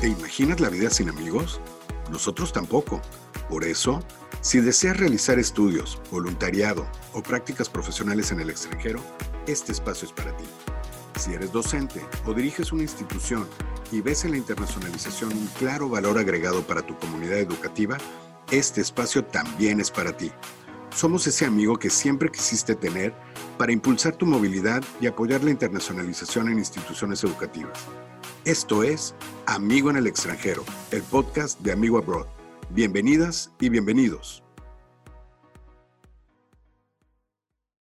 ¿Te imaginas la vida sin amigos? Nosotros tampoco. Por eso, si deseas realizar estudios, voluntariado o prácticas profesionales en el extranjero, este espacio es para ti. Si eres docente o diriges una institución y ves en la internacionalización un claro valor agregado para tu comunidad educativa, este espacio también es para ti. Somos ese amigo que siempre quisiste tener para impulsar tu movilidad y apoyar la internacionalización en instituciones educativas. Esto es Amigo en el extranjero, el podcast de Amigo Abroad. Bienvenidas y bienvenidos.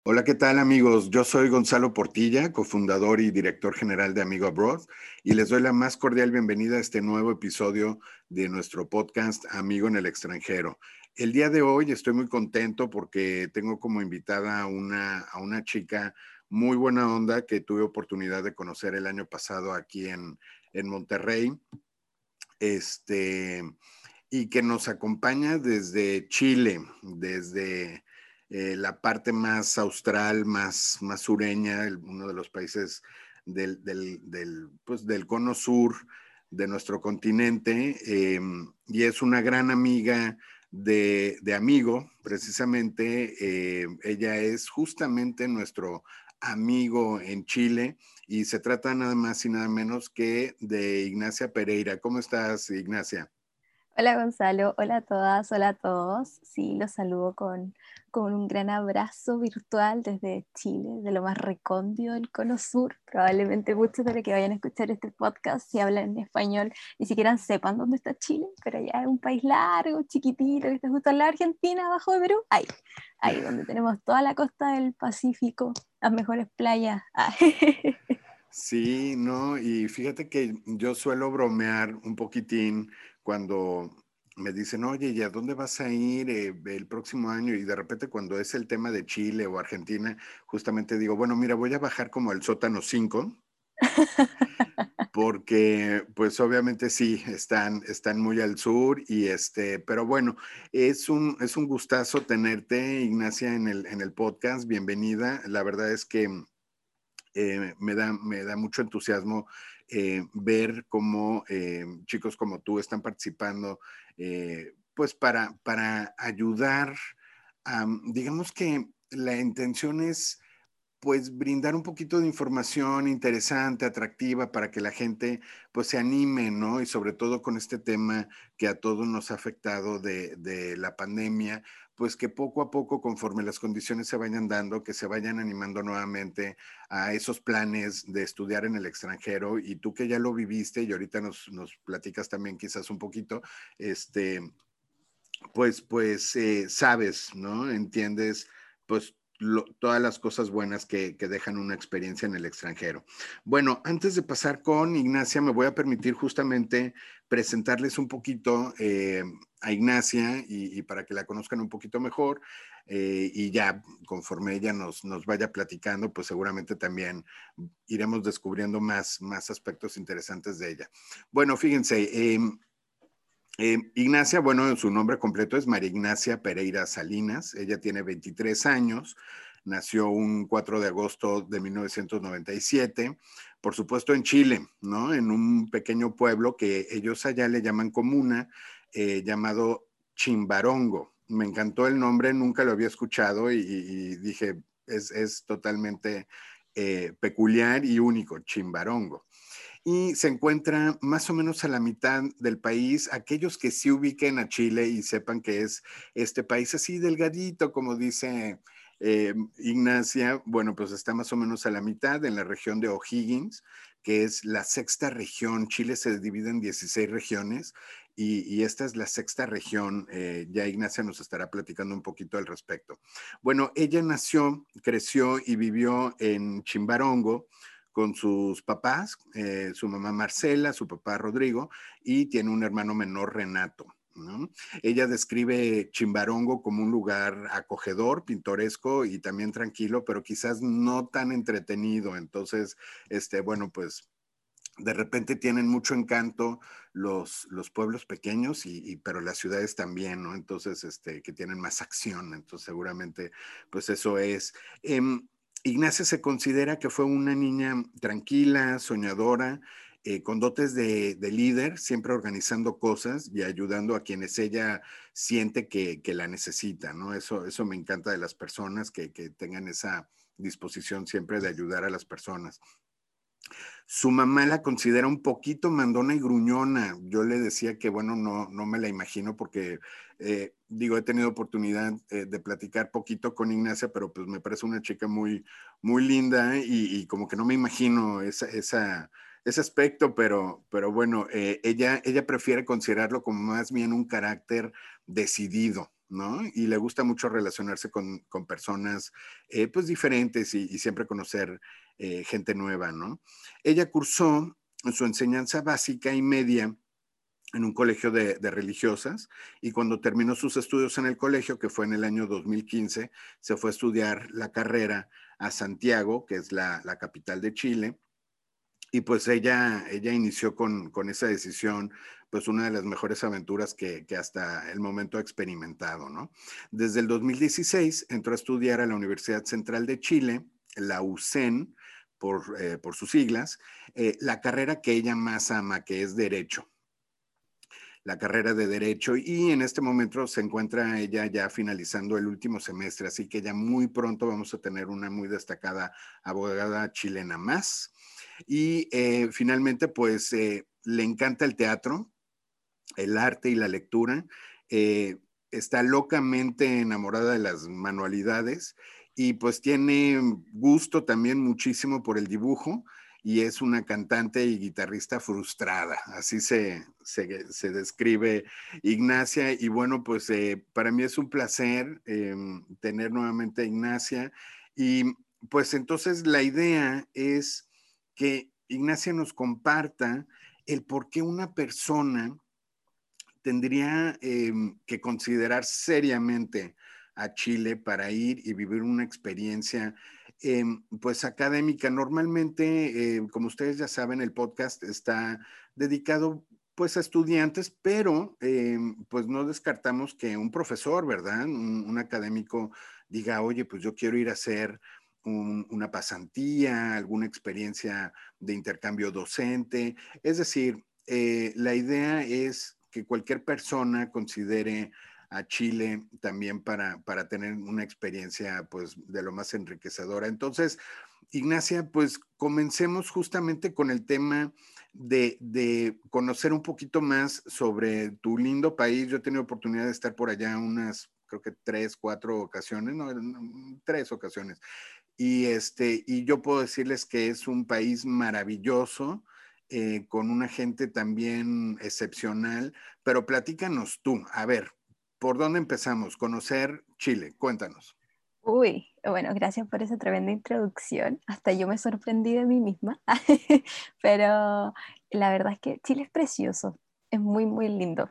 Hola, ¿qué tal amigos? Yo soy Gonzalo Portilla, cofundador y director general de Amigo Abroad, y les doy la más cordial bienvenida a este nuevo episodio de nuestro podcast Amigo en el extranjero. El día de hoy estoy muy contento porque tengo como invitada a una, a una chica muy buena onda que tuve oportunidad de conocer el año pasado aquí en, Monterrey. Este, y que nos acompaña desde Chile, desde eh, la parte más austral, más, más sureña, uno de los países del, pues, del, cono sur de nuestro continente. Em, y es una gran amiga de, amigo, precisamente. Eh, ella es justamente nuestro amigo en Chile y se trata nada más y nada menos que de Ignacia Pereira. ¿Cómo estás, Ignacia? Hola Gonzalo, hola a todas, hola a todos. Sí, los saludo con, con un gran abrazo virtual desde Chile, de lo más recóndido del Cono Sur. Probablemente muchos de los que vayan a escuchar este podcast, si hablan en español, ni siquiera sepan dónde está Chile, pero ya es un país largo, chiquitito, que está justo en la Argentina, abajo de Perú. Ahí, ahí donde tenemos toda la costa del Pacífico, las mejores playas. Sí, no, y fíjate que yo suelo bromear un poquitín cuando me dicen, oye, ¿y a dónde vas a ir eh, el próximo año? Y de repente cuando es el tema de Chile o Argentina, justamente digo, bueno, mira, voy a bajar como el sótano 5, porque pues obviamente sí, están, están muy al sur y este, pero bueno, es un, es un gustazo tenerte, Ignacia, en el, en el podcast, bienvenida. La verdad es que eh, me, da, me da mucho entusiasmo eh, ver cómo eh, chicos como tú están participando, eh, pues para, para ayudar, digamos que la intención es pues brindar un poquito de información interesante, atractiva, para que la gente pues se anime, ¿no? Y sobre todo con este tema que a todos nos ha afectado de, de, la pandemia, pues que poco a poco, conforme las condiciones se vayan dando, que se vayan animando nuevamente a esos planes de estudiar en el extranjero. Y tú que ya lo viviste y ahorita nos, nos platicas también quizás un poquito, este, pues, pues eh, sabes, ¿no? Entiendes, pues todas las cosas buenas que, dejan una experiencia en el extranjero. Bueno, antes de pasar con Ignacia, me voy a permitir justamente presentarles un poquito eh, a Ignacia y, para que la conozcan un poquito mejor. Eh, y ya conforme ella nos, nos, vaya platicando, pues seguramente también iremos descubriendo más, más aspectos interesantes de ella. Bueno, fíjense, em, em, Ignacia, bueno, su nombre completo es María Ignacia Pereira Salinas. Ella tiene 23 años, nació un 4 de agosto de 1997, por supuesto en Chile, ¿no? En un pequeño pueblo que ellos allá le llaman comuna, eh, llamado Chimbarongo. Me encantó el nombre, nunca lo había escuchado y, dije, es, totalmente eh, peculiar y único, Chimbarongo. Y se encuentra más o menos a la mitad del país. Aquellos que sí ubiquen a Chile y sepan que es este país así delgadito, como dice eh, Ignacia, bueno, pues está más o menos a la mitad en la región de O'Higgins, que es la sexta región. Chile se divide en 16 regiones y, esta es la sexta región. Eh, ya Ignacia nos estará platicando un poquito al respecto. Bueno, ella nació, creció y vivió en Chimbarongo con sus papás, eh, su mamá Marcela, su papá Rodrigo, y tiene un hermano menor, Renato. Ella describe Chimbarongo como un lugar acogedor, pintoresco y también tranquilo, pero quizás no tan entretenido. Entonces, este, bueno, pues de repente tienen mucho encanto los, los pueblos pequeños, y, pero las ciudades también, ¿no? Entonces, este, que tienen más acción, entonces seguramente, pues eso es. Em, Ignacia se considera que fue una niña tranquila, soñadora, eh, con dotes de, líder, siempre organizando cosas y ayudando a quienes ella siente que, la necesita, ¿no? Eso, eso me encanta de las personas, que, que tengan esa disposición siempre de ayudar a las personas. Su mamá la considera un poquito mandona y gruñona. Yo le decía que, bueno, no, no me la imagino porque, eh, digo, he tenido oportunidad eh, de platicar poquito con Ignacia, pero pues me parece una chica muy, muy linda y, como que no me imagino ese aspecto, pero, pero bueno, eh, ella, ella prefiere considerarlo como más bien un carácter decidido. ¿no? Y le gusta mucho relacionarse con, personas eh, pues diferentes y, siempre conocer eh, gente nueva, ¿no? Ella cursó su enseñanza básica y media en un colegio de, religiosas y cuando terminó sus estudios en el colegio, que fue en el año 2015, se fue a estudiar la carrera a Santiago, que es la, la capital de Chile, y pues ella, ella inició con, esa decisión, pues una de las mejores aventuras que, hasta el momento ha experimentado, ¿no? Desde el 2016 entró a estudiar a la Universidad Central de Chile, la UCEN, por, eh, por sus siglas, eh, la carrera que ella más ama, que es Derecho la carrera de Derecho y en este momento se encuentra ella ya finalizando el último semestre, así que ya muy pronto vamos a tener una muy destacada abogada chilena más. Y eh, finalmente, pues le encanta el teatro, el arte y la lectura. Está locamente enamorada de las manualidades y pues tiene gusto también muchísimo por el dibujo y es una cantante y guitarrista frustrada, así se, se, describe Ignacia. Y bueno, pues para mí es un placer tener nuevamente a Ignacia. Y pues entonces la idea es que Ignacia nos comparta el por qué una persona tendría em, que considerar seriamente a Chile para ir y vivir una experiencia em, pues académica. Normalmente, em, como ustedes ya saben, el podcast está dedicado pues a estudiantes, pero pues no descartamos que un profesor, ¿verdad? Un, académico diga, oye, pues yo quiero ir a hacer una pasantía, alguna experiencia de intercambio docente. Es decir, eh, la idea es que cualquier persona considere a Chile también para, para tener una experiencia pues de lo más enriquecedora. Entonces, Ignacia, pues comencemos justamente con el tema de, de, conocer un poquito más sobre tu lindo país. Yo he tenido oportunidad de estar por allá unas, creo que tres, cuatro ocasiones, no, tres ocasiones. Y, este, y yo puedo decirles que es un país maravilloso, eh, con una gente también excepcional, pero platícanos tú, a ver, ¿por dónde empezamos? Conocer Chile, cuéntanos. Uy, bueno, gracias por esa tremenda introducción. Hasta yo me sorprendí de mí misma, pero la verdad es que Chile es precioso, es muy, muy lindo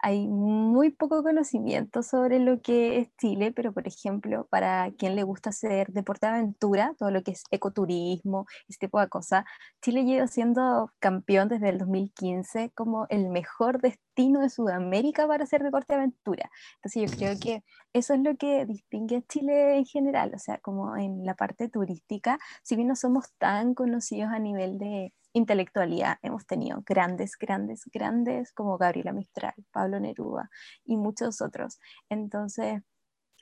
hay muy poco conocimiento sobre lo que es Chile, pero por ejemplo, para quien le gusta hacer deporte de aventura, todo lo que es ecoturismo, este tipo de cosas, Chile lleva siendo campeón desde el 2015 como el mejor destino de Sudamérica para hacer deporte de aventura. Entonces yo creo que eso es lo que distingue a Chile en general, o sea, como en la parte turística, si bien no somos tan conocidos a nivel de intelectualidad hemos tenido grandes, grandes, grandes como Gabriela Mistral, Pablo Neruda y muchos otros. Entonces,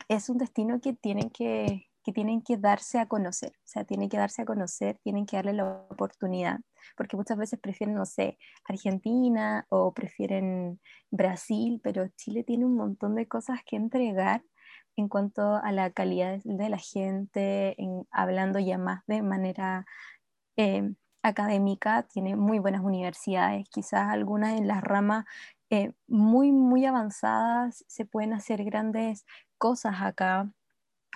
es un destino que tienen que, que tienen que darse a conocer, o sea, tienen que darse a conocer, tienen que darle la oportunidad, porque muchas veces prefieren, no sé, Argentina o prefieren Brasil, pero Chile tiene un montón de cosas que entregar en cuanto a la calidad de la gente, en, hablando ya más de manera eh, académica, tiene muy buenas universidades, quizás algunas en las ramas eh, muy, muy avanzadas se pueden hacer grandes cosas acá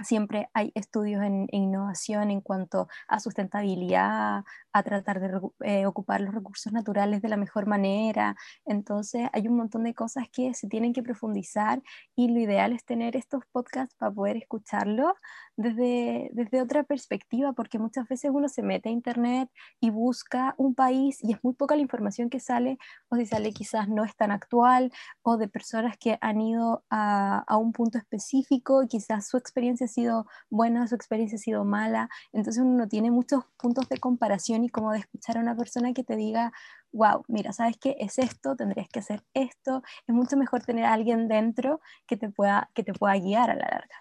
siempre hay estudios en, innovación en cuanto a sustentabilidad, a tratar de eh, ocupar los recursos naturales de la mejor manera. Entonces hay un montón de cosas que se tienen que profundizar y lo ideal es tener estos podcasts para poder escucharlos desde, desde otra perspectiva, porque muchas veces uno se mete a internet y busca un país y es muy poca la información que sale, o si sale quizás no es tan actual, o de personas que han ido a, a un punto específico quizás su experiencia sido buena, su experiencia ha sido mala, entonces uno tiene muchos puntos de comparación y como de escuchar a una persona que te diga, wow, mira, ¿sabes qué? Es esto, tendrías que hacer esto, es mucho mejor tener a alguien dentro que te pueda, que te pueda guiar a la larga.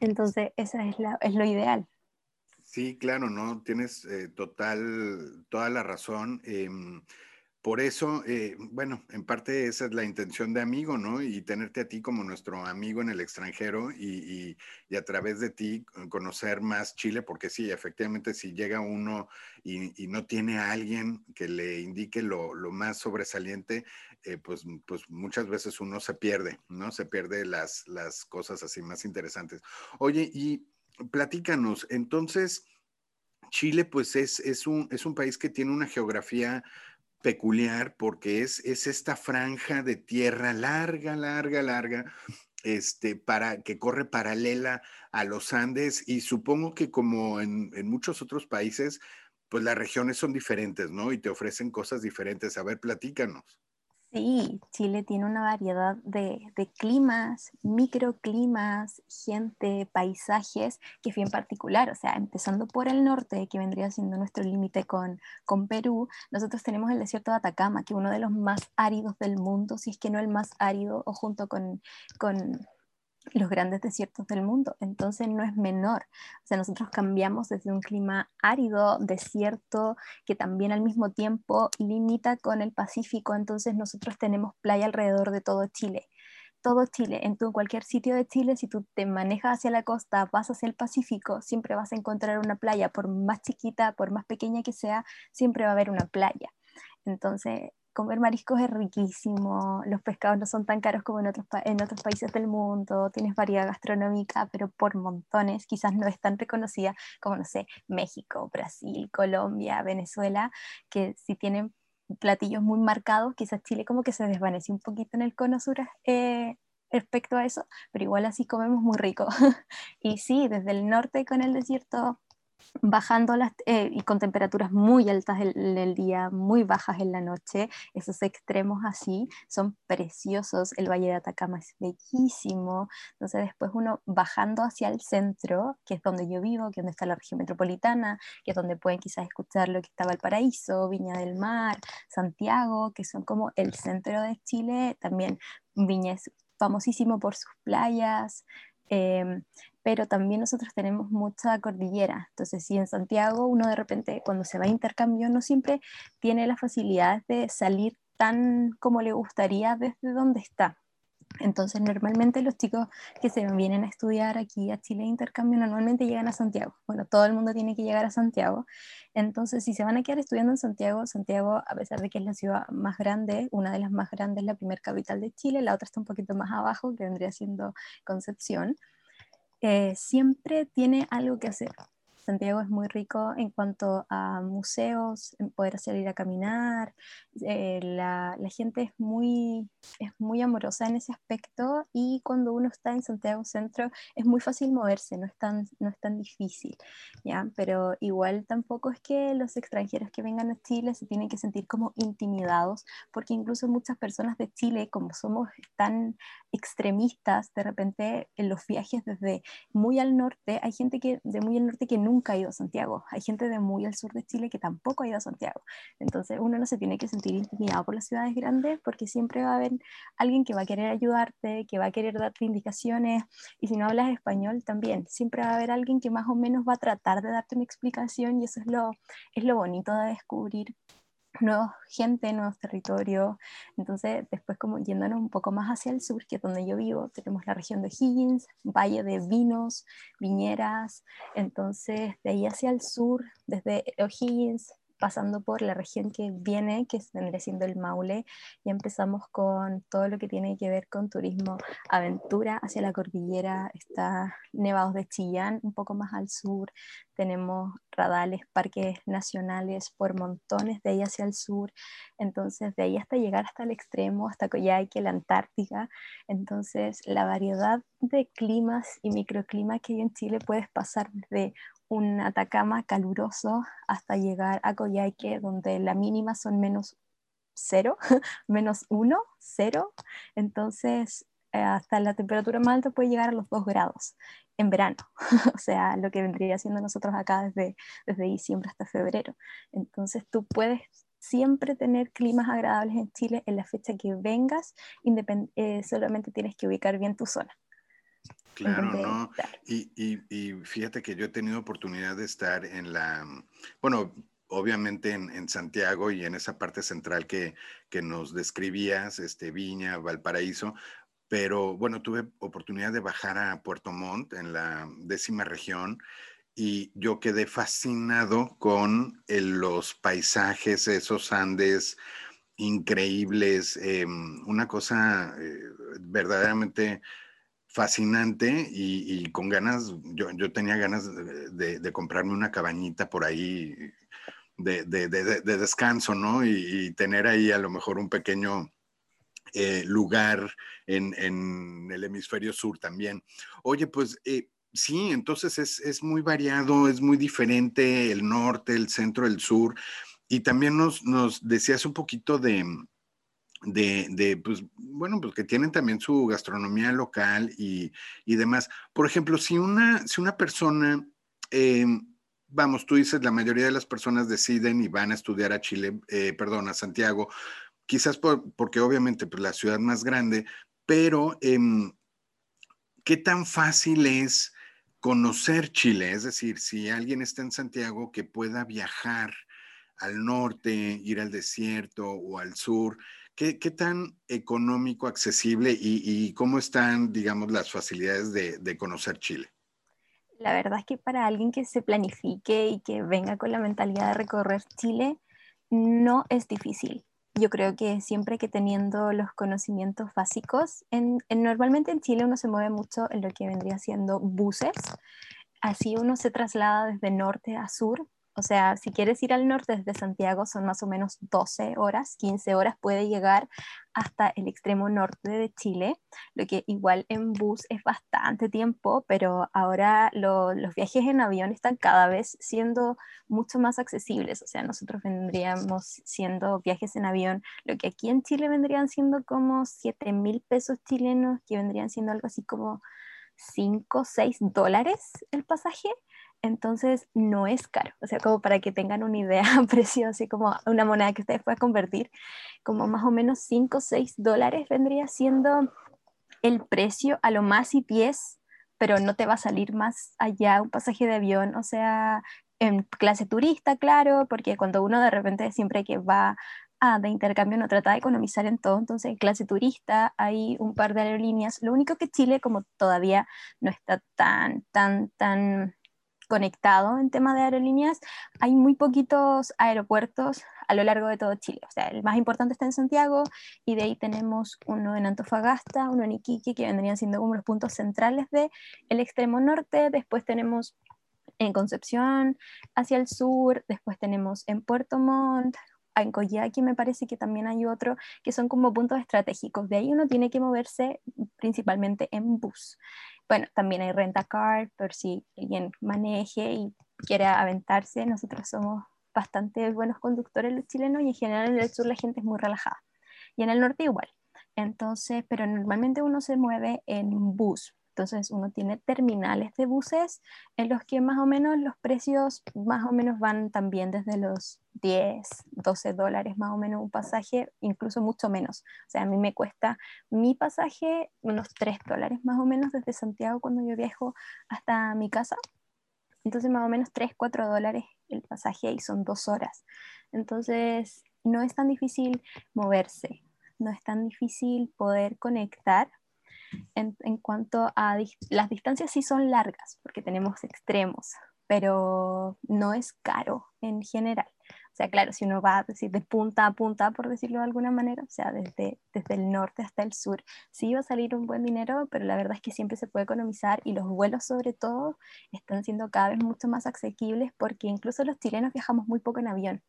Entonces, esa es, la, es lo ideal. Sí, claro, ¿no? Tienes eh, total, toda la razón. Em, por eso, eh, bueno, en parte esa es la intención de amigo, ¿no? Y tenerte a ti como nuestro amigo en el extranjero y, a través de ti conocer más Chile, porque sí, efectivamente, si llega uno y, no tiene a alguien que le indique lo, más sobresaliente, eh, pues, pues muchas veces uno se pierde, ¿no? Se pierde las, las cosas así más interesantes. Oye, y platícanos, entonces, Chile, pues es, es, un, es un país que tiene una geografía peculiar porque es, es esta franja de tierra larga, larga, larga, este, para, que corre paralela a los Andes y supongo que como en, en muchos otros países, pues las regiones son diferentes, ¿no? Y te ofrecen cosas diferentes. A ver, platícanos. Sí, Chile tiene una variedad de, climas, microclimas, gente, paisajes, que es bien particular. O sea, empezando por el norte, que vendría siendo nuestro límite con, con Perú, nosotros tenemos el desierto de Atacama, que es uno de los más áridos del mundo, si es que no el más árido, o junto con, con los grandes desiertos del mundo, entonces no es menor. O sea, nosotros cambiamos desde un clima árido, desierto, que también al mismo tiempo limita con el Pacífico, entonces nosotros tenemos playa alrededor de todo Chile. Todo Chile, en tu, cualquier sitio de Chile, si tú te manejas hacia la costa, vas hacia el Pacífico, siempre vas a encontrar una playa, por más chiquita, por más pequeña que sea, siempre va a haber una playa. Entonces, comer mariscos es riquísimo, los pescados no son tan caros como en otros, en otros países del mundo, tienes variedad gastronómica, pero por montones, quizás no es tan reconocida como, no sé, México, Brasil, Colombia, Venezuela, que si tienen platillos muy marcados, quizás Chile como que se desvanece un poquito en el cono sur eh, respecto a eso, pero igual así comemos muy rico. y sí, desde el norte con el desierto bajando las, eh, y con temperaturas muy altas en el día, muy bajas en la noche, esos extremos así son preciosos, el Valle de Atacama es bellísimo, entonces después uno bajando hacia el centro, que es donde yo vivo, que es donde está la región metropolitana, que es donde pueden quizás escuchar lo que estaba el Paraíso, Viña del Mar, Santiago, que son como el centro de Chile, también Viña es famosísimo por sus playas, Em, pero también nosotros tenemos mucha cordillera. Entonces, si en Santiago uno de repente cuando se va a intercambio no siempre tiene la facilidad de salir tan como le gustaría desde donde está. Entonces, normalmente los chicos que se vienen a estudiar aquí a Chile de intercambio normalmente llegan a Santiago. Bueno, todo el mundo tiene que llegar a Santiago. Entonces, si se van a quedar estudiando en Santiago, Santiago, a pesar de que es la ciudad más grande, una de las más grandes, la primera capital de Chile, la otra está un poquito más abajo, que vendría siendo Concepción, eh, siempre tiene algo que hacer. Santiago es muy rico en cuanto a museos, en poder salir a caminar. Eh, la, la, gente es muy, es muy amorosa en ese aspecto y cuando uno está en Santiago Centro es muy fácil moverse, no es tan, no es tan difícil. ¿ya? Pero igual tampoco es que los extranjeros que vengan a Chile se tienen que sentir como intimidados, porque incluso muchas personas de Chile, como somos tan extremistas, de repente en los viajes desde muy al norte, hay gente que de muy al norte que nunca nunca ha ido a Santiago. Hay gente de muy al sur de Chile que tampoco ha ido a Santiago. Entonces uno no se tiene que sentir intimidado por las ciudades grandes porque siempre va a haber alguien que va a querer ayudarte, que va a querer darte indicaciones. Y si no hablas español también, siempre va a haber alguien que más o menos va a tratar de darte una explicación y eso es lo, es lo bonito de descubrir nueva gente, nuevos territorios. Entonces, después como yéndonos un poco más hacia el sur, que es donde yo vivo, tenemos la región de Higgins, valle de vinos, viñeras. Entonces, de ahí hacia el sur, desde O'Higgins, pasando por la región que viene, que vendría siendo el Maule, y empezamos con todo lo que tiene que ver con turismo aventura hacia la cordillera, está Nevados de Chillán, un poco más al sur, tenemos radales, parques nacionales por montones de ahí hacia el sur, entonces de ahí hasta llegar hasta el extremo, hasta Coyhaique, la Antártica, entonces la variedad de climas y microclimas que hay en Chile puedes pasar desde un Atacama caluroso hasta llegar a Coyhaique, donde la mínima son menos cero, menos uno, cero. Entonces, hasta la temperatura más alta puede llegar a los 2 grados en verano, o sea, lo que vendría siendo nosotros acá desde, desde diciembre hasta febrero. Entonces tú puedes siempre tener climas agradables en Chile en la fecha que vengas, eh, solamente tienes que ubicar bien tu zona. Claro, ¿no? Y, y, y, fíjate que yo he tenido oportunidad de estar en la, bueno, obviamente en, Santiago y en esa parte central que, que, nos describías, este, Viña, Valparaíso, pero bueno, tuve oportunidad de bajar a Puerto Montt en la décima región y yo quedé fascinado con los paisajes, esos Andes increíbles, em, una cosa eh, verdaderamente fascinante y, con ganas, yo, yo tenía ganas de, comprarme una cabañita por ahí de, descanso, ¿no? Y, tener ahí a lo mejor un pequeño eh, lugar en, el hemisferio sur también. Oye, pues eh, sí, entonces es, es, muy variado, es muy diferente el norte, el centro, el sur. Y también nos, nos decías un poquito de, de, pues, bueno, pues que tienen también su gastronomía local y, demás. Por ejemplo, si una, si una persona, em, vamos, tú dices, la mayoría de las personas deciden y van a estudiar a Chile, eh, perdón, a Santiago, quizás porque obviamente pues la ciudad más grande, pero em, ¿qué tan fácil es conocer Chile? Es decir, si alguien está en Santiago que pueda viajar al norte, ir al desierto o al sur, ¿Qué, tan económico, accesible y, cómo están, digamos, las facilidades de, conocer Chile? La verdad es que para alguien que se planifique y que venga con la mentalidad de recorrer Chile, no es difícil. Yo creo que siempre que teniendo los conocimientos básicos, en, normalmente en Chile uno se mueve mucho en lo que vendría siendo buses, así uno se traslada desde norte a sur o sea, si quieres ir al norte desde Santiago son más o menos 12 horas, 15 horas puede llegar hasta el extremo norte de Chile, lo que igual en bus es bastante tiempo, pero ahora los viajes en avión están cada vez siendo mucho más accesibles. O sea, nosotros vendríamos siendo viajes en avión, lo que aquí en Chile vendrían siendo como 7 mil pesos chilenos, que vendrían siendo algo así como 5, 6 dólares el pasaje entonces no es caro. O sea, como para que tengan una idea, precio así como una moneda que ustedes puedan convertir, como más o menos 5 o 6 dólares vendría siendo el precio a lo más y 10, pero no te va a salir más allá un pasaje de avión, o sea, en clase turista, claro, porque cuando uno de repente siempre que va de intercambio no trata de economizar en todo, entonces en clase turista hay un par de aerolíneas, lo único que Chile como todavía no está tan, tan, tan conectado en tema de aerolíneas, hay muy poquitos aeropuertos a lo largo de todo Chile. O sea, el más importante está en Santiago y de ahí tenemos uno en Antofagasta, uno en Iquique, que vendrían siendo como los puntos centrales del el extremo norte. Después tenemos en Concepción hacia el sur, después tenemos en Puerto Montt, en Coyhaique me parece que también hay otro, que son como puntos estratégicos. De ahí uno tiene que moverse principalmente en bus. Bueno, también hay renta car, por si alguien maneje y quiere aventarse. Nosotros somos bastante buenos conductores los chilenos y en general en el sur la gente es muy relajada. Y en el norte igual. Entonces, pero normalmente uno se mueve en bus. Entonces uno tiene terminales de buses en los que más o menos los precios más o menos van también desde los 10, 12 dólares más o menos un pasaje, incluso mucho menos. O sea, a mí me cuesta mi pasaje unos 3 dólares más o menos desde Santiago cuando yo viajo hasta mi casa. Entonces más o menos 3, 4 dólares el pasaje y son dos horas. Entonces no es tan difícil moverse, no es tan difícil poder conectar en, cuanto a las distancias sí son largas porque tenemos extremos, pero no es caro en general. O sea, claro, si uno va de punta a punta, por decirlo de alguna manera, o sea, desde, desde el norte hasta el sur, sí va a salir un buen dinero, pero la verdad es que siempre se puede economizar y los vuelos sobre todo están siendo cada vez mucho más asequibles porque incluso los chilenos viajamos muy poco en avión.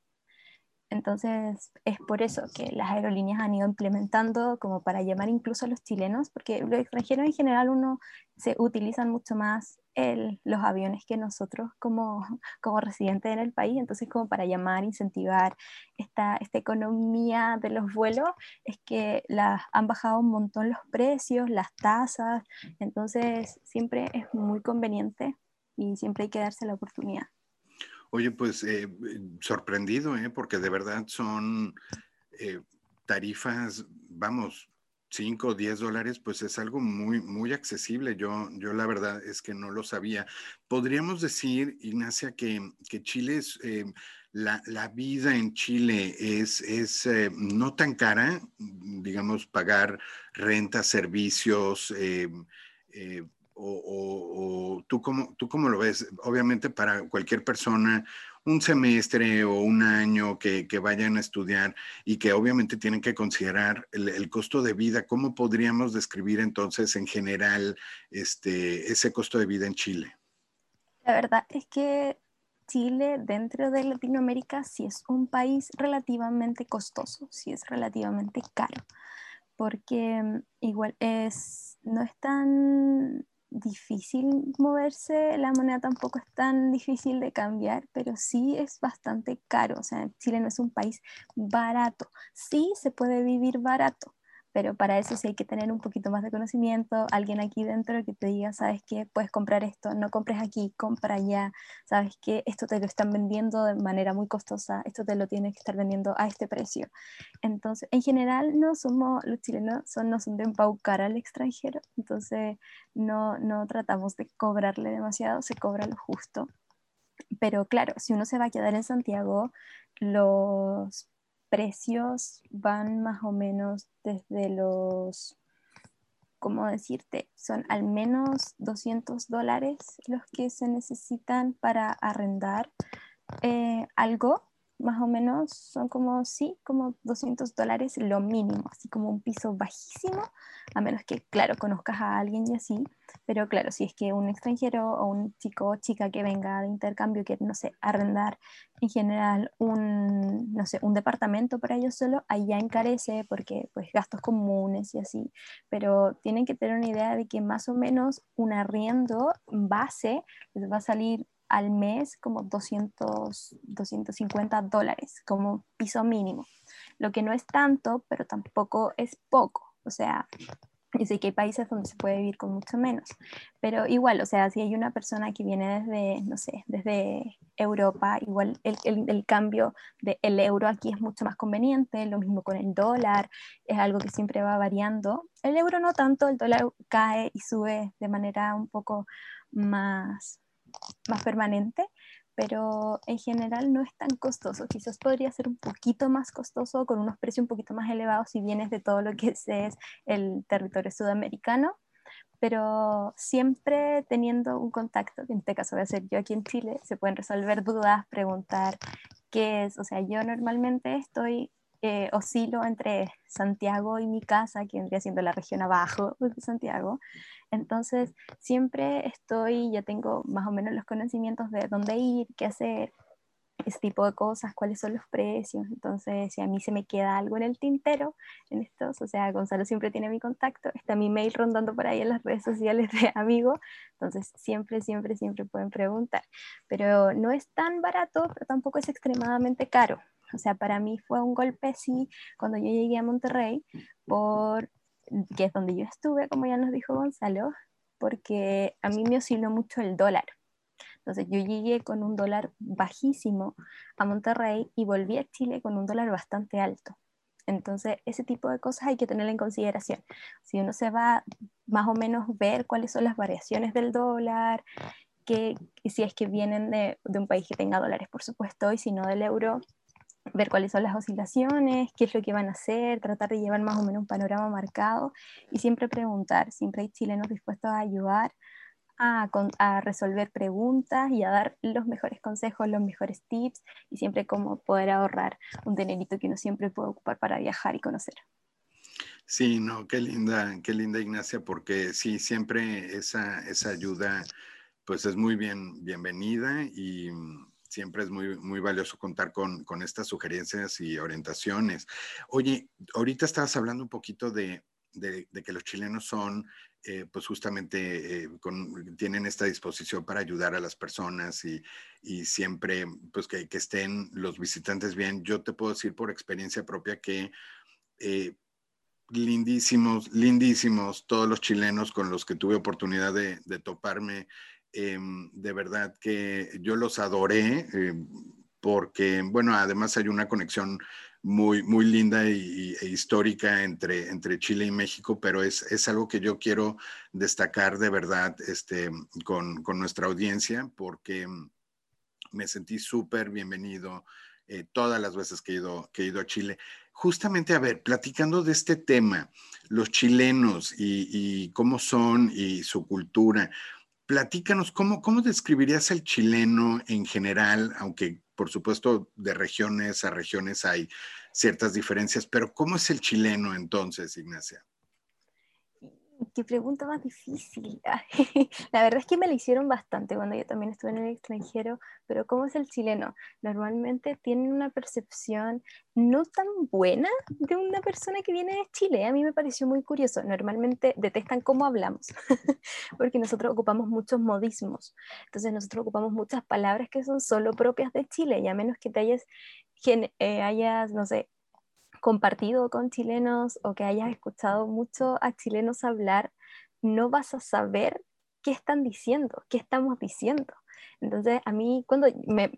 Entonces, es por eso que las aerolíneas han ido implementando como para llamar incluso a los chilenos, porque los extranjeros en general uno se utilizan mucho más el, los aviones que nosotros como, como residentes en el país, entonces como para llamar, incentivar esta, esta economía de los vuelos, es que las, han bajado un montón los precios, las tasas, entonces siempre es muy conveniente y siempre hay que darse la oportunidad. Oye, pues eh, sorprendido, ¿eh? porque de verdad son eh, tarifas, vamos, 5 o 10 dólares, pues es algo muy, muy accesible. Yo, yo la verdad es que no lo sabía. Podríamos decir, Ignacia, que, que Chile es, eh, la, la, vida en Chile es, es no tan cara, digamos, pagar renta, servicios, eh, o, tú, cómo, tú cómo lo ves? Obviamente para cualquier persona, un semestre o un año que, que vayan a estudiar y que obviamente tienen que considerar el, costo de vida, ¿cómo podríamos describir entonces en general este, ese costo de vida en Chile? La verdad es que Chile dentro de Latinoamérica sí es un país relativamente costoso, sí es relativamente caro, porque mm, igual es, no es tan difícil moverse, la moneda tampoco es tan difícil de cambiar, pero sí es bastante caro. O sea, Chile no es un país barato. Sí se puede vivir barato, pero para eso sí hay que tener un poquito más de conocimiento, alguien aquí dentro que te diga, sabes qué, puedes comprar esto, no compres aquí, compra allá, sabes qué, esto te lo están vendiendo de manera muy costosa, esto te lo tienes que estar vendiendo a este precio. Entonces, en general, no somos, los chilenos no son de embaucar al extranjero, entonces no, no tratamos de cobrarle demasiado, se cobra lo justo. Pero claro, si uno se va a quedar en Santiago, los precios van más o menos desde los, ¿cómo decirte? Son al menos 200 dólares los que se necesitan para arrendar eh, algo más o menos son como, sí, como 200 dólares lo mínimo, así como un piso bajísimo, a menos que, claro, conozcas a alguien y así, pero claro, si es que un extranjero o un chico o chica que venga de intercambio quiere, no sé, arrendar en general un, no sé, un departamento para ellos solo, ahí ya encarece porque pues gastos comunes y así, pero tienen que tener una idea de que más o menos un arriendo base les va a salir al mes como 200, 250 dólares como piso mínimo, lo que no es tanto, pero tampoco es poco. O sea, y sé que hay países donde se puede vivir con mucho menos, pero igual, o sea, si hay una persona que viene desde, no sé, desde Europa, igual el, el, el cambio del euro aquí es mucho más conveniente, lo mismo con el dólar, es algo que siempre va variando. El euro no tanto, el dólar cae y sube de manera un poco más, más permanente, pero en general no es tan costoso. Quizás podría ser un poquito más costoso con unos precios un poquito más elevados si vienes de todo lo que es, el territorio sudamericano, pero siempre teniendo un contacto, en este caso voy a ser yo aquí en Chile, se pueden resolver dudas, preguntar qué es, o sea, yo normalmente estoy eh, oscilo entre Santiago y mi casa, que vendría siendo la región abajo de Santiago. Entonces, siempre estoy, ya tengo más o menos los conocimientos de dónde ir, qué hacer, ese tipo de cosas, cuáles son los precios. Entonces, si a mí se me queda algo en el tintero, en estos, o sea, Gonzalo siempre tiene mi contacto, está mi mail rondando por ahí en las redes sociales de amigo, entonces siempre, siempre, siempre pueden preguntar. Pero no es tan barato, pero tampoco es extremadamente caro. O sea, para mí fue un golpe, sí, cuando yo llegué a Monterrey, por, que es donde yo estuve, como ya nos dijo Gonzalo, porque a mí me osciló mucho el dólar. Entonces yo llegué con un dólar bajísimo a Monterrey y volví a Chile con un dólar bastante alto. Entonces ese tipo de cosas hay que tener en consideración. Si uno se va más o menos ver cuáles son las variaciones del dólar, que, si es que vienen de, de un país que tenga dólares, por supuesto, y si no del euro, ver cuáles son las oscilaciones, qué es lo que van a hacer, tratar de llevar más o menos un panorama marcado y siempre preguntar, siempre hay chilenos dispuestos a ayudar a, resolver preguntas y a dar los mejores consejos, los mejores tips y siempre cómo poder ahorrar un dinerito que uno siempre puede ocupar para viajar y conocer. Sí, no, qué linda, qué linda Ignacia, porque sí, siempre esa, esa ayuda pues es muy bien, bienvenida y siempre es muy, muy valioso contar con, con, estas sugerencias y orientaciones. Oye, ahorita estabas hablando un poquito de, de, que los chilenos son, eh, pues justamente, eh, tienen esta disposición para ayudar a las personas y, y siempre, pues que, estén los visitantes bien. Yo te puedo decir por experiencia propia que... Eh, lindísimos, lindísimos todos los chilenos con los que tuve oportunidad de toparme Em, de verdad que yo los adoré em, porque, bueno, además hay una conexión muy, muy linda y, e histórica entre, entre Chile y México, pero es, es, algo que yo quiero destacar de verdad este, con, con nuestra audiencia porque me sentí súper bienvenido eh, todas las veces que he, ido, que he ido a Chile. Justamente, a ver, platicando de este tema, los chilenos y cómo son y su cultura, platícanos, ¿cómo, ¿cómo describirías el chileno en general? Aunque, por supuesto, de regiones a regiones hay ciertas diferencias, pero ¿cómo es el chileno entonces, Ignacia? Qué pregunta más difícil. la verdad es que me la hicieron bastante cuando yo también estuve en el extranjero, pero ¿cómo es el chileno? Normalmente tienen una percepción no tan buena de una persona que viene de Chile. A mí me pareció muy curioso. Normalmente detestan cómo hablamos, porque nosotros ocupamos muchos modismos. Entonces nosotros ocupamos muchas palabras que son solo propias de Chile, y a menos que te hayas, eh, hayas no sé, compartido con chilenos o que hayas escuchado mucho a chilenos hablar, no vas a saber qué están diciendo, qué estamos diciendo. Entonces, a mí, cuando me,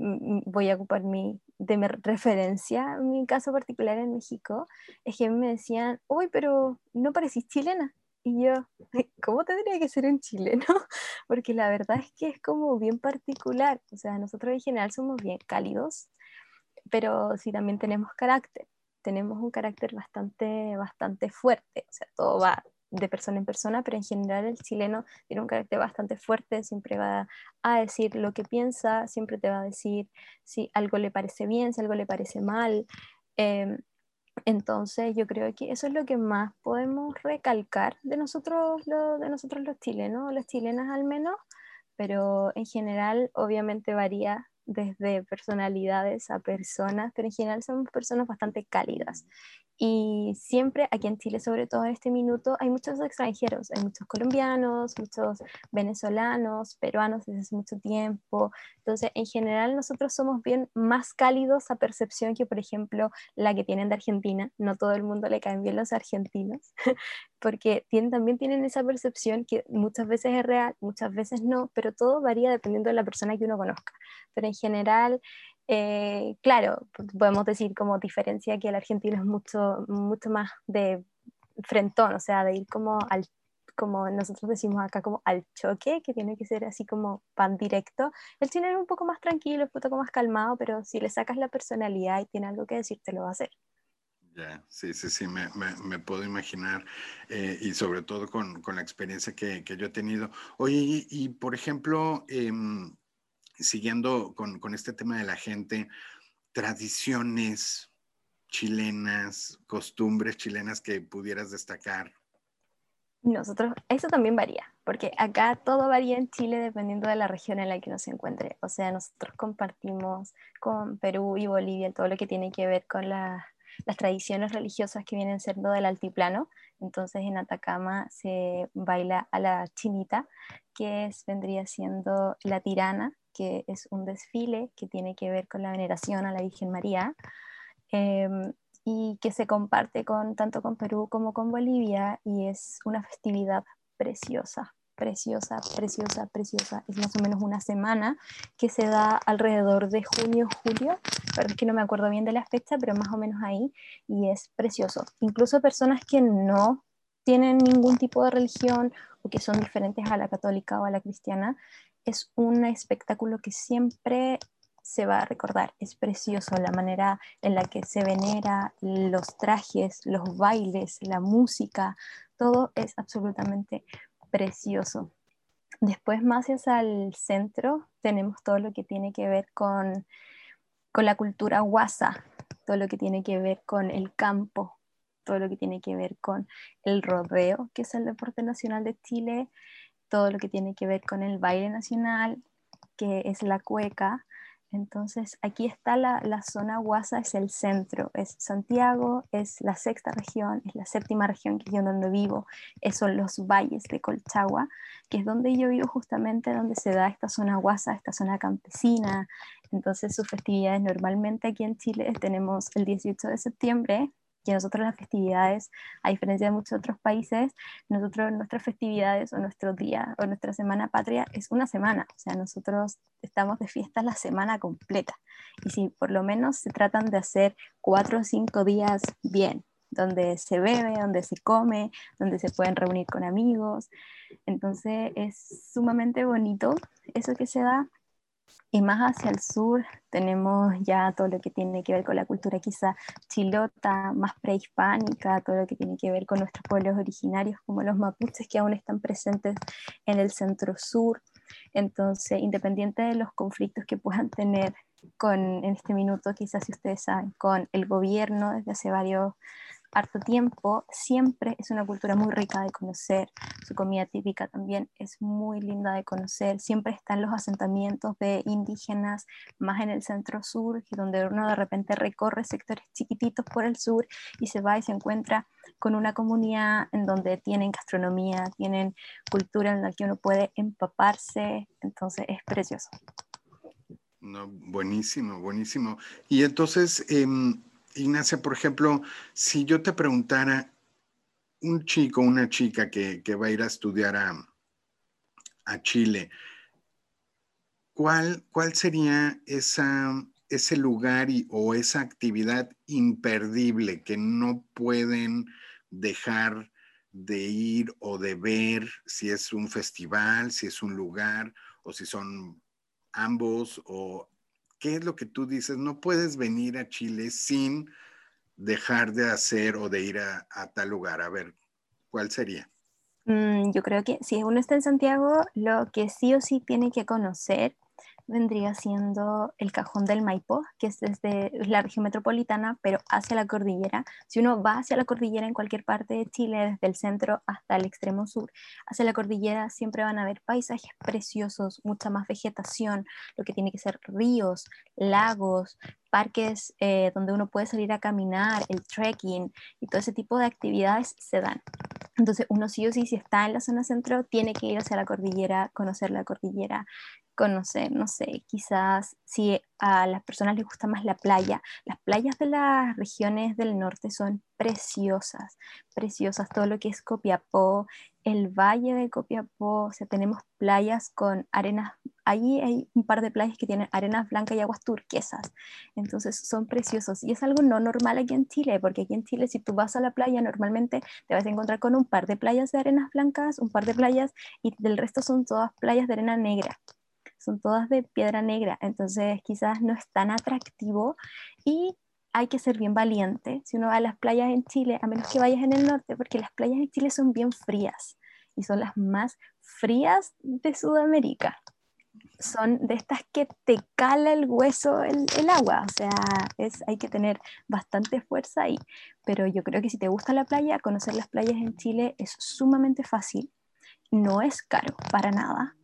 voy a ocupar mi, de mi referencia, en mi caso particular en México, es que me decían, uy, pero no parecís chilena. Y yo, ¿cómo tendría que ser un chileno? Porque la verdad es que es como bien particular. O sea, nosotros en general somos bien cálidos, pero sí también tenemos carácter tenemos un carácter bastante, bastante fuerte, o sea, todo va de persona en persona, pero en general el chileno tiene un carácter bastante fuerte, siempre va a decir lo que piensa, siempre te va a decir si algo le parece bien, si algo le parece mal. Em, entonces yo creo que eso es lo que más podemos recalcar de nosotros, lo, de nosotros los chilenos, las chilenas al menos, pero en general obviamente varía desde personalidades a personas, pero en general somos personas bastante cálidas. Y siempre aquí en Chile, sobre todo en este minuto, hay muchos extranjeros, hay muchos colombianos, muchos venezolanos, peruanos desde hace mucho tiempo. Entonces, en general, nosotros somos bien más cálidos a percepción que, por ejemplo, la que tienen de Argentina. No todo el mundo le caen bien los argentinos, porque tienen, también tienen esa percepción que muchas veces es real, muchas veces no, pero todo varía dependiendo de la persona que uno conozca. Pero en general, eh, claro, podemos decir como diferencia que el argentino es mucho, mucho más de frentón, o sea, de ir como al como nosotros decimos acá, como al choque, que tiene que ser así como pan directo. El chileno es un poco más tranquilo, un poco más calmado, pero si le sacas la personalidad y tiene algo que decir, te lo va a hacer. Ya, sí, sí, sí, me, me, puedo imaginar eh, y sobre todo con, con la experiencia que, que, yo he tenido. Oye, y, y por ejemplo, eh, siguiendo con, este tema de la gente, tradiciones chilenas, costumbres chilenas que pudieras destacar? Nosotros, eso también varía, porque acá todo varía en Chile dependiendo de la región en la que uno se encuentre. O sea, nosotros compartimos con Perú y Bolivia todo lo que tiene que ver con las tradiciones religiosas que vienen siendo del altiplano. Entonces en Atacama se baila a la chinita, que es, vendría siendo la tirana, que es un desfile que tiene que ver con la veneración a la Virgen María em, y que se comparte con, tanto con Perú como con Bolivia y es una festividad preciosa, preciosa, preciosa, preciosa. Es más o menos una semana que se da alrededor de junio, julio, pero es que no me acuerdo bien de la fecha, pero más o menos ahí, y es precioso. Incluso personas que no tienen ningún tipo de religión o que son diferentes a la católica o a la cristiana, es un espectáculo que siempre se va a recordar. Es precioso la manera en la que se venera, los trajes, los bailes, la música, todo es absolutamente precioso. Después, más hacia el centro, tenemos todo lo que tiene que ver con, con la cultura guasa, todo lo que tiene que ver con el campo, todo lo que tiene que ver con el rodeo, que es el deporte nacional de Chile, todo lo que tiene que ver con el baile nacional, que es la cueca, Entonces, aquí está la, zona Guasa, es el centro, es Santiago, es la sexta región, es la séptima región, que es donde vivo, son los valles de Colchagua, que es donde yo vivo justamente, donde se da esta zona Guasa, esta zona campesina. Entonces, sus festividades normalmente aquí en Chile tenemos el 18 de septiembre, que nosotros las festividades, a diferencia de muchos otros países, nosotros nuestras festividades o nuestro día o nuestra semana patria es una semana, o sea, nosotros estamos de fiesta la semana completa. Y si por lo menos se tratan de hacer cuatro o cinco días bien, donde se bebe, donde se come, donde se pueden reunir con amigos. Entonces es sumamente bonito eso que se da y más hacia el sur tenemos ya todo lo que tiene que ver con la cultura quizá chilota, más prehispánica, todo lo que tiene que ver con nuestros pueblos originarios como los mapuches que aún están presentes en el centro sur. Entonces, independiente de los conflictos que puedan tener con, en este minuto, quizás si ustedes saben, con el gobierno desde hace varios harto tiempo, siempre es una cultura muy rica de conocer, su comida típica también es muy linda de conocer, siempre están los asentamientos de indígenas más en el centro sur, donde uno de repente recorre sectores chiquititos por el sur y se va y se encuentra con una comunidad en donde tienen gastronomía, tienen cultura en la que uno puede empaparse, entonces es precioso. No, buenísimo, buenísimo. Y entonces, em, Ignacia, por ejemplo, si yo te preguntara, un chico, una chica que, va a ir a estudiar a, Chile, ¿cuál, cuál sería esa, ese lugar o esa actividad imperdible que no pueden dejar de ir o de ver, si es un festival, si es un lugar, o si son ambos, o ¿qué es lo que tú dices? No puedes venir a Chile sin dejar de hacer o de ir a, tal lugar. A ver, ¿cuál sería? Mm, yo creo que si uno está en Santiago, lo que sí o sí tiene que conocer vendría siendo el cajón del Maipo, que es desde la región metropolitana, pero hacia la cordillera. Si uno va hacia la cordillera en cualquier parte de Chile, desde el centro hasta el extremo sur, hacia la cordillera siempre van a haber paisajes preciosos, mucha más vegetación, lo que tiene que ser ríos, lagos, parques eh, donde uno puede salir a caminar, el trekking y todo ese tipo de actividades se dan. Entonces uno sí o sí, si está en la zona centro, tiene que ir hacia la cordillera, conocer la cordillera, conocer, no sé, quizás si a las personas les gusta más la playa, las playas de las regiones del norte son preciosas, preciosas, todo lo que es Copiapó, el valle de Copiapó, o sea, tenemos playas con arenas, allí hay un par de playas que tienen arenas blancas y aguas turquesas, entonces son preciosos y es algo no normal aquí en Chile, porque aquí en Chile si tú vas a la playa normalmente te vas a encontrar con un par de playas de arenas blancas, un par de playas y del resto son todas playas de arena negra son todas de piedra negra, entonces quizás no es tan atractivo y hay que ser bien valiente si uno va a las playas en Chile, a menos que vayas en el norte, porque las playas en Chile son bien frías y son las más frías de Sudamérica. Son de estas que te cala el hueso el, agua, o sea, es, hay que tener bastante fuerza ahí. Pero yo creo que si te gusta la playa, conocer las playas en Chile es sumamente fácil, no es caro para nada,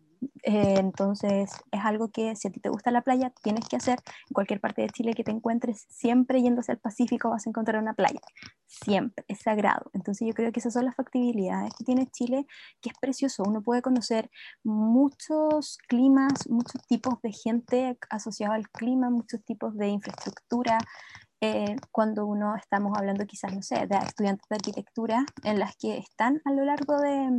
eh, entonces es algo que si a ti te gusta la playa, tienes que hacer en cualquier parte de Chile que te encuentres, siempre yendo hacia el Pacífico vas a encontrar una playa, siempre, es sagrado. Entonces yo creo que esas son las factibilidades que tiene Chile, que es precioso. Uno puede conocer muchos climas, muchos tipos de gente asociada al clima, muchos tipos de infraestructura. Eh, cuando uno estamos hablando quizás, no sé, de estudiantes de arquitectura en las que están a lo largo de,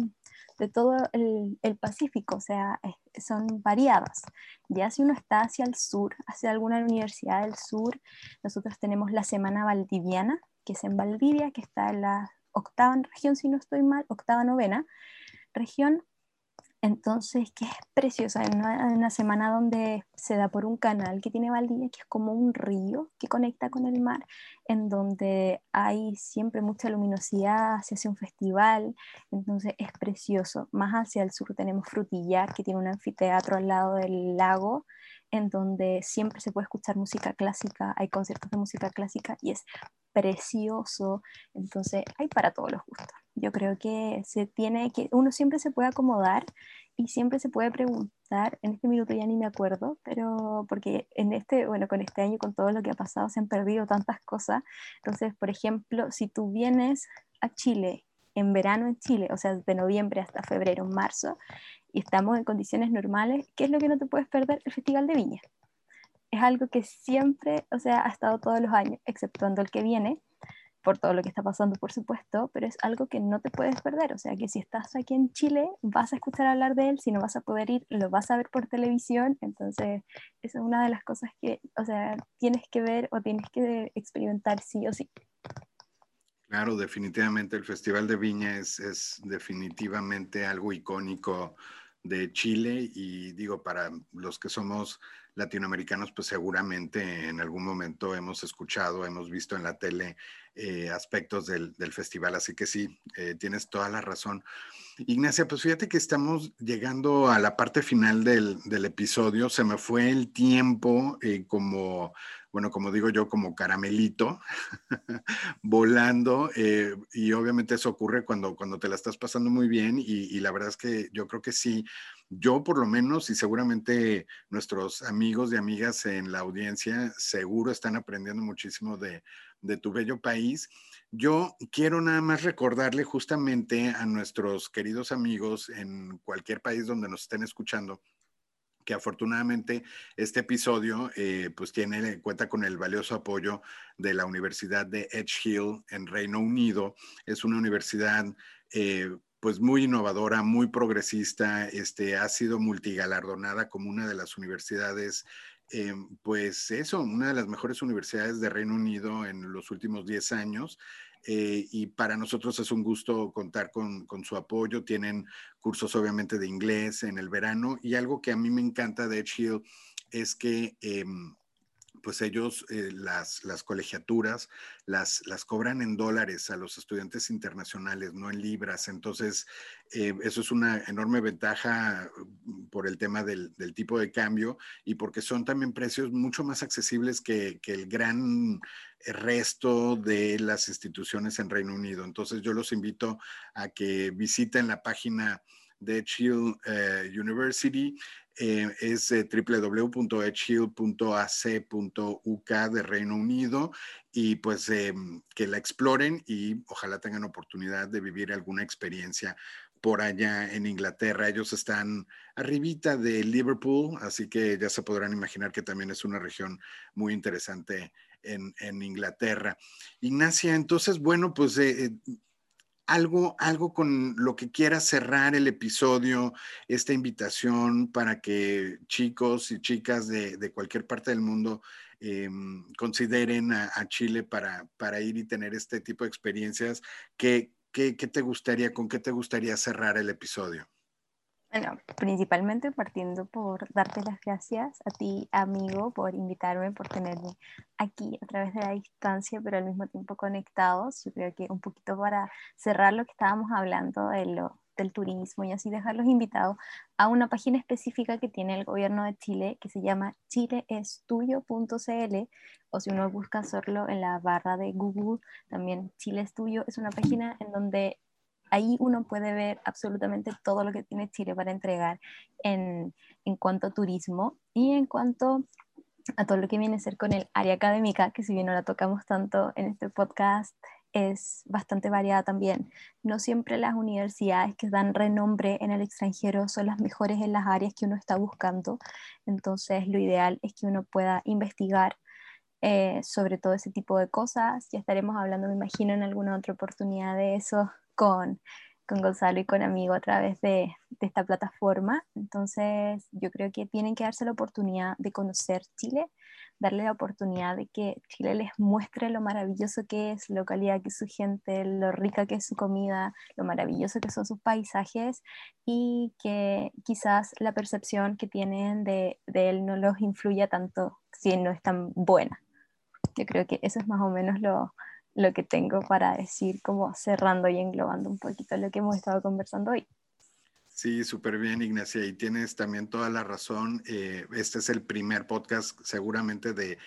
de todo el, Pacífico, o sea, son variadas. Ya si uno está hacia el sur, hacia alguna universidad del sur, nosotros tenemos la Semana Valdiviana, que es en Valdivia, que está en la octava región, si no estoy mal, octava novena región, entonces, que es preciosa, en una, semana donde se da por un canal que tiene Valdivia, que es como un río que conecta con el mar, en donde hay siempre mucha luminosidad, se hace un festival, entonces es precioso. Más hacia el sur tenemos Frutillar, que tiene un anfiteatro al lado del lago, en donde siempre se puede escuchar música clásica, hay conciertos de música clásica y es precioso, entonces hay para todos los gustos. Yo creo que se tiene que, uno siempre se puede acomodar y siempre se puede preguntar, en este minuto ya ni me acuerdo, pero porque en este, bueno, con este año, con todo lo que ha pasado, se han perdido tantas cosas. Entonces, por ejemplo, si tú vienes a Chile en verano en Chile, o sea, de noviembre hasta febrero, marzo, y estamos en condiciones normales, ¿qué es lo que no te puedes perder? El Festival de Viña. Es algo que siempre, o sea, ha estado todos los años, exceptuando el que viene, por todo lo que está pasando, por supuesto, pero es algo que no te puedes perder. O sea, que si estás aquí en Chile, vas a escuchar hablar de él, si no vas a poder ir, lo vas a ver por televisión. Entonces, esa es una de las cosas que, o sea, tienes que ver o tienes que experimentar sí o sí. Claro, definitivamente el Festival de Viña es, es definitivamente algo icónico de Chile y digo, para los que somos latinoamericanos, pues seguramente en algún momento hemos escuchado, hemos visto en la tele eh, aspectos del, festival, así que sí, eh, tienes toda la razón. Ignacia, pues fíjate que estamos llegando a la parte final del, episodio, se me fue el tiempo eh, como bueno, como digo yo, como caramelito, volando. Eh, y obviamente eso ocurre cuando, cuando te la estás pasando muy bien. Y, la verdad es que yo creo que sí, yo por lo menos, y seguramente nuestros amigos y amigas en la audiencia, seguro están aprendiendo muchísimo de, tu bello país. Yo quiero nada más recordarle justamente a nuestros queridos amigos en cualquier país donde nos estén escuchando que afortunadamente este episodio eh, pues tiene cuenta con el valioso apoyo de la Universidad de Edge Hill en Reino Unido. Es una universidad eh, pues muy innovadora, muy progresista, este, ha sido multigalardonada como una de las universidades eh, pues eso, una de las mejores universidades de Reino Unido en los últimos 10 años. Eh, y para nosotros es un gusto contar con, su apoyo. Tienen cursos obviamente de inglés en el verano y algo que a mí me encanta de Edge es que em, pues ellos eh, las, colegiaturas las, las cobran en dólares a los estudiantes internacionales, no en libras. Entonces, eh, eso es una enorme ventaja mm, por el tema del, tipo de cambio y porque son también precios mucho más accesibles que, el gran resto de las instituciones en Reino Unido. Entonces, yo los invito a que visiten la página de Chill eh, University eh, es eh, www.edgehill.ac.uk de Reino Unido y pues em, que la exploren y ojalá tengan oportunidad de vivir alguna experiencia por allá en Inglaterra. Ellos están arribita de Liverpool, así que ya se podrán imaginar que también es una región muy interesante en, en Inglaterra. Ignacia, entonces, bueno, pues eh, algo, algo con lo que quiera cerrar el episodio, esta invitación para que chicos y chicas de, cualquier parte del mundo em, consideren a, Chile para, para, ir y tener este tipo de experiencias. ¿Qué, qué, qué te gustaría, con qué te gustaría cerrar el episodio? Bueno, principalmente partiendo por darte las gracias a ti, amigo, por invitarme, por tenerme aquí a través de la distancia, pero al mismo tiempo conectados. Yo creo que un poquito para cerrar lo que estábamos hablando de lo, del turismo y así dejarlos invitados a una página específica que tiene el gobierno de Chile que se llama chileestudio.cl o si uno busca solo en la barra de Google, también Chile Estudio es una página en donde ahí uno puede ver absolutamente todo lo que tiene Chile para entregar en, en cuanto a turismo y en cuanto a todo lo que viene a ser con el área académica, que si bien no la tocamos tanto en este podcast, es bastante variada también. No siempre las universidades que dan renombre en el extranjero son las mejores en las áreas que uno está buscando. Entonces, lo ideal es que uno pueda investigar eh, sobre todo ese tipo de cosas. Ya estaremos hablando, me imagino, en alguna otra oportunidad de eso con, con Gonzalo y con Amigo a través de, esta plataforma. Entonces, yo creo que tienen que darse la oportunidad de conocer Chile, darle la oportunidad de que Chile les muestre lo maravilloso que es, lo calidad que es su gente, lo rica que es su comida, lo maravilloso que son sus paisajes y que quizás la percepción que tienen de, de él no los influya tanto si no es tan buena. Yo creo que eso es más o menos lo, lo que tengo para decir, como cerrando y englobando un poquito lo que hemos estado conversando hoy. Sí, súper bien, Ignacia, y tienes también toda la razón. Eh, este es el primer podcast seguramente de,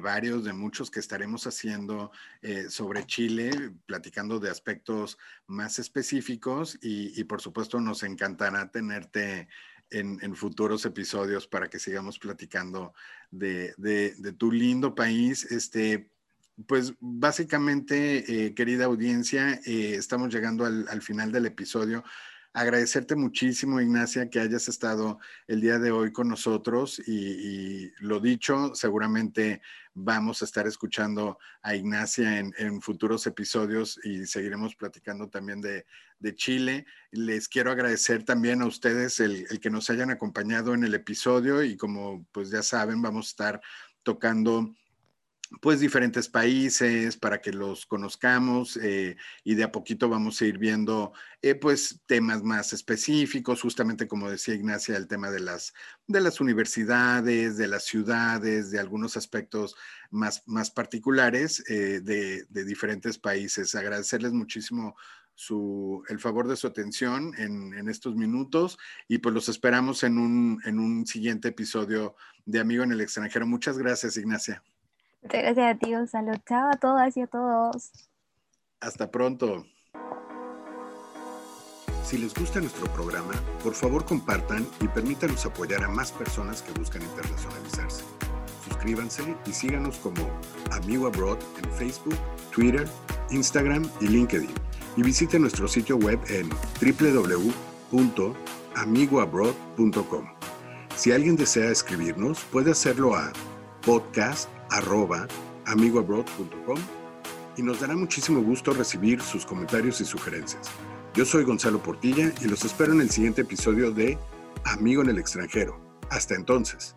varios, de muchos que estaremos haciendo eh, sobre Chile, platicando de aspectos más específicos y, por supuesto nos encantará tenerte en, futuros episodios para que sigamos platicando de, tu lindo país. Este, pues básicamente, eh, querida audiencia, estamos llegando al final del episodio agradecerte muchísimo, Ignacia, que hayas estado el día de hoy con nosotros y, lo dicho, seguramente vamos a estar escuchando a Ignacia en, futuros episodios y seguiremos platicando también de, Chile. Les quiero agradecer también a ustedes el, el, que nos hayan acompañado en el episodio y como pues ya saben, vamos a estar tocando pues diferentes países para que los conozcamos eh, y de a poquito vamos a ir viendo eh, pues temas más específicos, justamente como decía Ignacia, el tema de las, de las universidades, de las ciudades, de algunos aspectos más, más particulares eh, de, diferentes países. Agradecerles muchísimo su, el favor de su atención en, en, estos minutos y pues los esperamos en un, en un siguiente episodio de Amigo en el extranjero. Muchas gracias, Ignacia. Gracias a ti, Gonzalo. Chao a todas y a todos. Hasta pronto. Si les gusta nuestro programa, por favor compartan y permítanos apoyar a más personas que buscan internacionalizarse. Suscríbanse y síganos como Amigo Abroad en Facebook, Twitter, Instagram y LinkedIn. Y visite nuestro sitio web en www.amigoabroad.com. Si alguien desea escribirnos, puede hacerlo a podcast arroba amigoabroad.com y nos dará muchísimo gusto recibir sus comentarios y sugerencias. Yo soy Gonzalo Portilla y los espero en el siguiente episodio de Amigo en el extranjero. Hasta entonces.